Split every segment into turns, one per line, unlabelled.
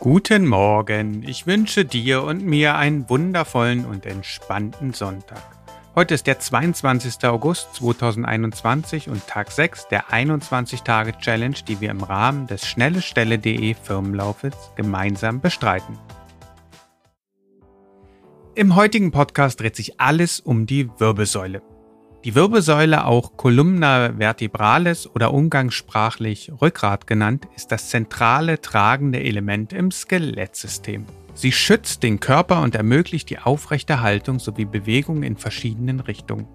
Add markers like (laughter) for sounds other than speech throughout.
Guten Morgen, ich wünsche dir und mir einen wundervollen und entspannten Sonntag. Heute ist der 22. August 2021 und Tag 6 der 21-Tage-Challenge, die wir im Rahmen des schnellestelle.de Firmenlaufes gemeinsam bestreiten. Im heutigen Podcast dreht sich alles um die Wirbelsäule. Die Wirbelsäule, auch Columna vertebralis oder umgangssprachlich Rückgrat genannt, ist das zentrale tragende Element im Skelettsystem. Sie schützt den Körper und ermöglicht die aufrechte Haltung sowie Bewegung in verschiedenen Richtungen.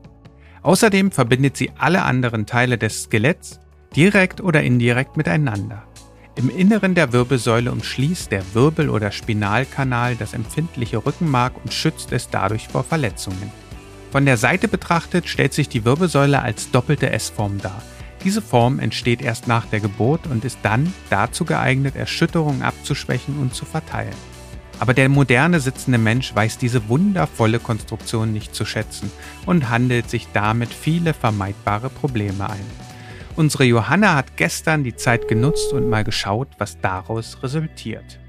Außerdem verbindet sie alle anderen Teile des Skeletts direkt oder indirekt miteinander. Im Inneren der Wirbelsäule umschließt der Wirbel- oder Spinalkanal das empfindliche Rückenmark und schützt es dadurch vor Verletzungen. Von der Seite betrachtet stellt sich die Wirbelsäule als doppelte S-Form dar. Diese Form entsteht erst nach der Geburt und ist dann dazu geeignet, Erschütterungen abzuschwächen und zu verteilen. Aber der moderne sitzende Mensch weiß diese wundervolle Konstruktion nicht zu schätzen und handelt sich damit viele vermeidbare Probleme ein. Unsere Johanna hat gestern die Zeit genutzt und mal geschaut, was daraus resultiert.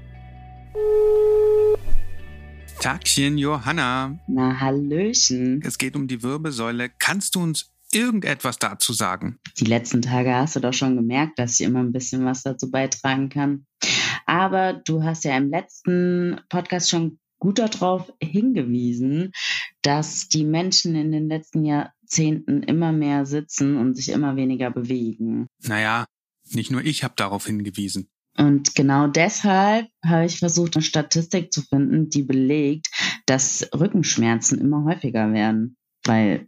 Tagchen, Johanna.
Na, Hallöchen.
Es geht um die Wirbelsäule. Kannst du uns irgendetwas dazu sagen?
Die letzten Tage hast du doch schon gemerkt, dass ich immer ein bisschen was dazu beitragen kann. Aber du hast ja im letzten Podcast schon gut darauf hingewiesen, dass die Menschen in den letzten Jahrzehnten immer mehr sitzen und sich immer weniger bewegen.
Naja, nicht nur ich habe darauf hingewiesen.
Und genau deshalb habe ich versucht, eine Statistik zu finden, die belegt, dass Rückenschmerzen immer häufiger werden. Weil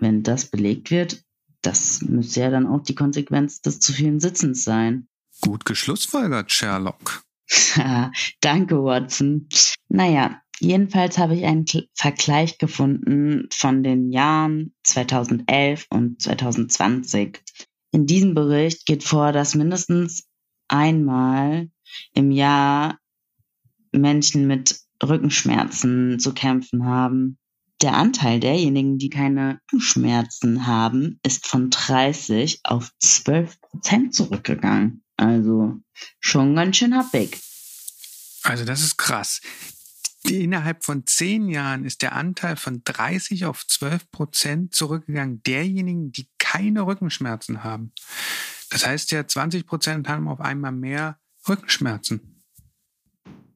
wenn das belegt wird, das müsste ja dann auch die Konsequenz des zu vielen Sitzens sein.
Gut geschlussfolgert, Sherlock. (laughs)
Danke, Watson. Naja, jedenfalls habe ich einen Vergleich gefunden von den Jahren 2011 und 2020. In diesem Bericht geht vor, dass mindestens einmal im Jahr Menschen mit Rückenschmerzen zu kämpfen haben. Der Anteil derjenigen, die keine Rückenschmerzen haben, ist von 30 auf 12 Prozent zurückgegangen. Also schon ganz schön happig.
Also das ist krass. Innerhalb von zehn Jahren ist der Anteil von 30 auf 12 Prozent zurückgegangen derjenigen, die keine Rückenschmerzen haben. Das heißt ja, 20 Prozent haben auf einmal mehr Rückenschmerzen.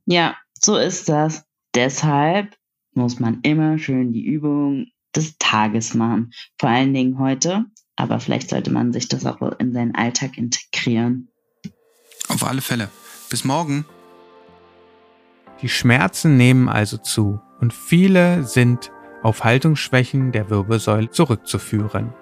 Ja, so ist das. Deshalb muss man immer schön die Übung des Tages machen. Vor allen Dingen heute. Aber vielleicht sollte man sich das auch in seinen Alltag integrieren.
Auf alle Fälle. Bis morgen. Die Schmerzen nehmen also zu und viele sind auf Haltungsschwächen der Wirbelsäule zurückzuführen.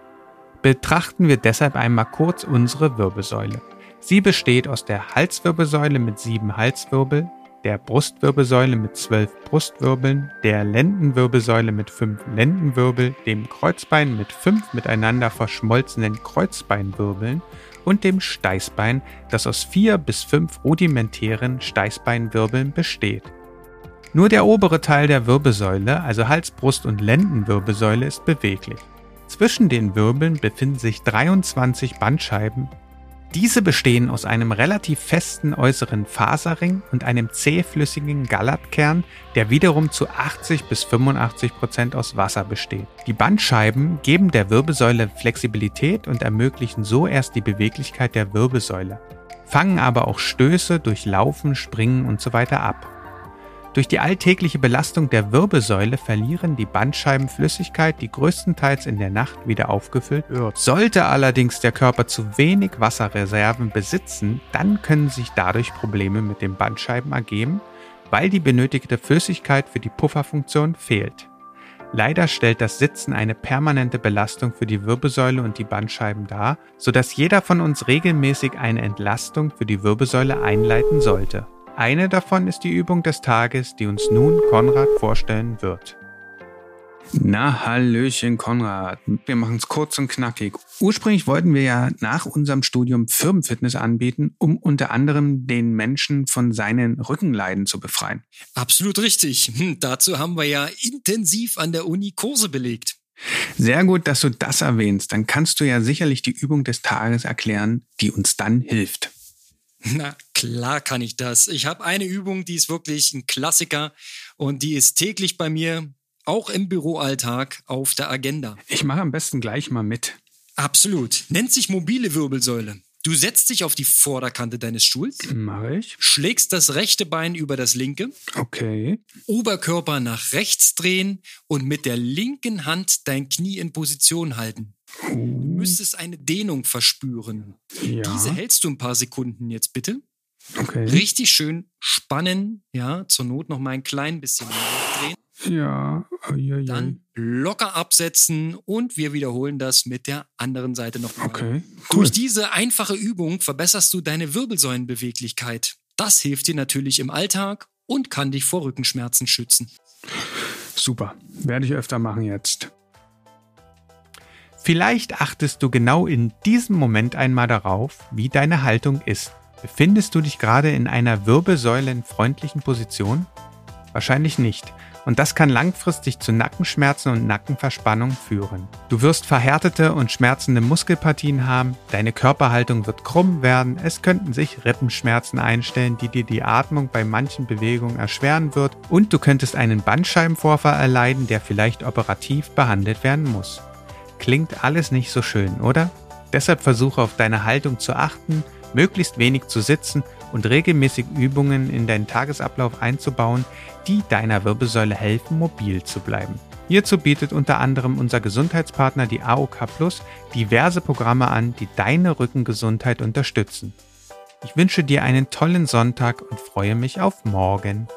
Betrachten wir deshalb einmal kurz unsere Wirbelsäule. Sie besteht aus der Halswirbelsäule mit sieben Halswirbel, der Brustwirbelsäule mit zwölf Brustwirbeln, der Lendenwirbelsäule mit fünf Lendenwirbel, dem Kreuzbein mit fünf miteinander verschmolzenen Kreuzbeinwirbeln und dem Steißbein, das aus vier bis fünf rudimentären Steißbeinwirbeln besteht. Nur der obere Teil der Wirbelsäule, also Hals, Brust und Lendenwirbelsäule, ist beweglich. Zwischen den Wirbeln befinden sich 23 Bandscheiben. Diese bestehen aus einem relativ festen äußeren Faserring und einem zähflüssigen Gallatkern, der wiederum zu 80 bis 85 Prozent aus Wasser besteht. Die Bandscheiben geben der Wirbelsäule Flexibilität und ermöglichen so erst die Beweglichkeit der Wirbelsäule, fangen aber auch Stöße durch Laufen, Springen usw. So ab. Durch die alltägliche Belastung der Wirbelsäule verlieren die Bandscheiben Flüssigkeit, die größtenteils in der Nacht wieder aufgefüllt wird. Sollte allerdings der Körper zu wenig Wasserreserven besitzen, dann können sich dadurch Probleme mit den Bandscheiben ergeben, weil die benötigte Flüssigkeit für die Pufferfunktion fehlt. Leider stellt das Sitzen eine permanente Belastung für die Wirbelsäule und die Bandscheiben dar, sodass jeder von uns regelmäßig eine Entlastung für die Wirbelsäule einleiten sollte. Eine davon ist die Übung des Tages, die uns nun Konrad vorstellen wird. Na, Hallöchen, Konrad. Wir machen es kurz und knackig. Ursprünglich wollten wir ja nach unserem Studium Firmenfitness anbieten, um unter anderem den Menschen von seinen Rückenleiden zu befreien.
Absolut richtig. Hm, dazu haben wir ja intensiv an der Uni Kurse belegt.
Sehr gut, dass du das erwähnst. Dann kannst du ja sicherlich die Übung des Tages erklären, die uns dann hilft. (laughs)
Na klar kann ich das. Ich habe eine Übung, die ist wirklich ein Klassiker und die ist täglich bei mir, auch im Büroalltag, auf der Agenda.
Ich mache am besten gleich mal mit.
Absolut. Nennt sich mobile Wirbelsäule. Du setzt dich auf die Vorderkante deines Stuhls.
Mache ich.
Schlägst das rechte Bein über das linke.
Okay.
Oberkörper nach rechts drehen und mit der linken Hand dein Knie in Position halten. Du müsstest eine Dehnung verspüren.
Ja.
Diese hältst du ein paar Sekunden jetzt bitte.
Okay.
Richtig schön spannen, ja, zur Not noch mal ein klein bisschen drehen.
Ja. Uiuiui.
Dann locker absetzen und wir wiederholen das mit der anderen Seite nochmal.
Okay. Cool.
Durch diese einfache Übung verbesserst du deine Wirbelsäulenbeweglichkeit. Das hilft dir natürlich im Alltag und kann dich vor Rückenschmerzen schützen.
Super. Werde ich öfter machen jetzt. Vielleicht achtest du genau in diesem Moment einmal darauf, wie deine Haltung ist. Befindest du dich gerade in einer wirbelsäulenfreundlichen Position? Wahrscheinlich nicht. Und das kann langfristig zu Nackenschmerzen und Nackenverspannung führen. Du wirst verhärtete und schmerzende Muskelpartien haben, deine Körperhaltung wird krumm werden, es könnten sich Rippenschmerzen einstellen, die dir die Atmung bei manchen Bewegungen erschweren wird und du könntest einen Bandscheibenvorfall erleiden, der vielleicht operativ behandelt werden muss. Klingt alles nicht so schön, oder? Deshalb versuche auf deine Haltung zu achten, möglichst wenig zu sitzen und regelmäßig Übungen in deinen Tagesablauf einzubauen, die deiner Wirbelsäule helfen, mobil zu bleiben. Hierzu bietet unter anderem unser Gesundheitspartner die AOK Plus diverse Programme an, die deine Rückengesundheit unterstützen. Ich wünsche dir einen tollen Sonntag und freue mich auf morgen.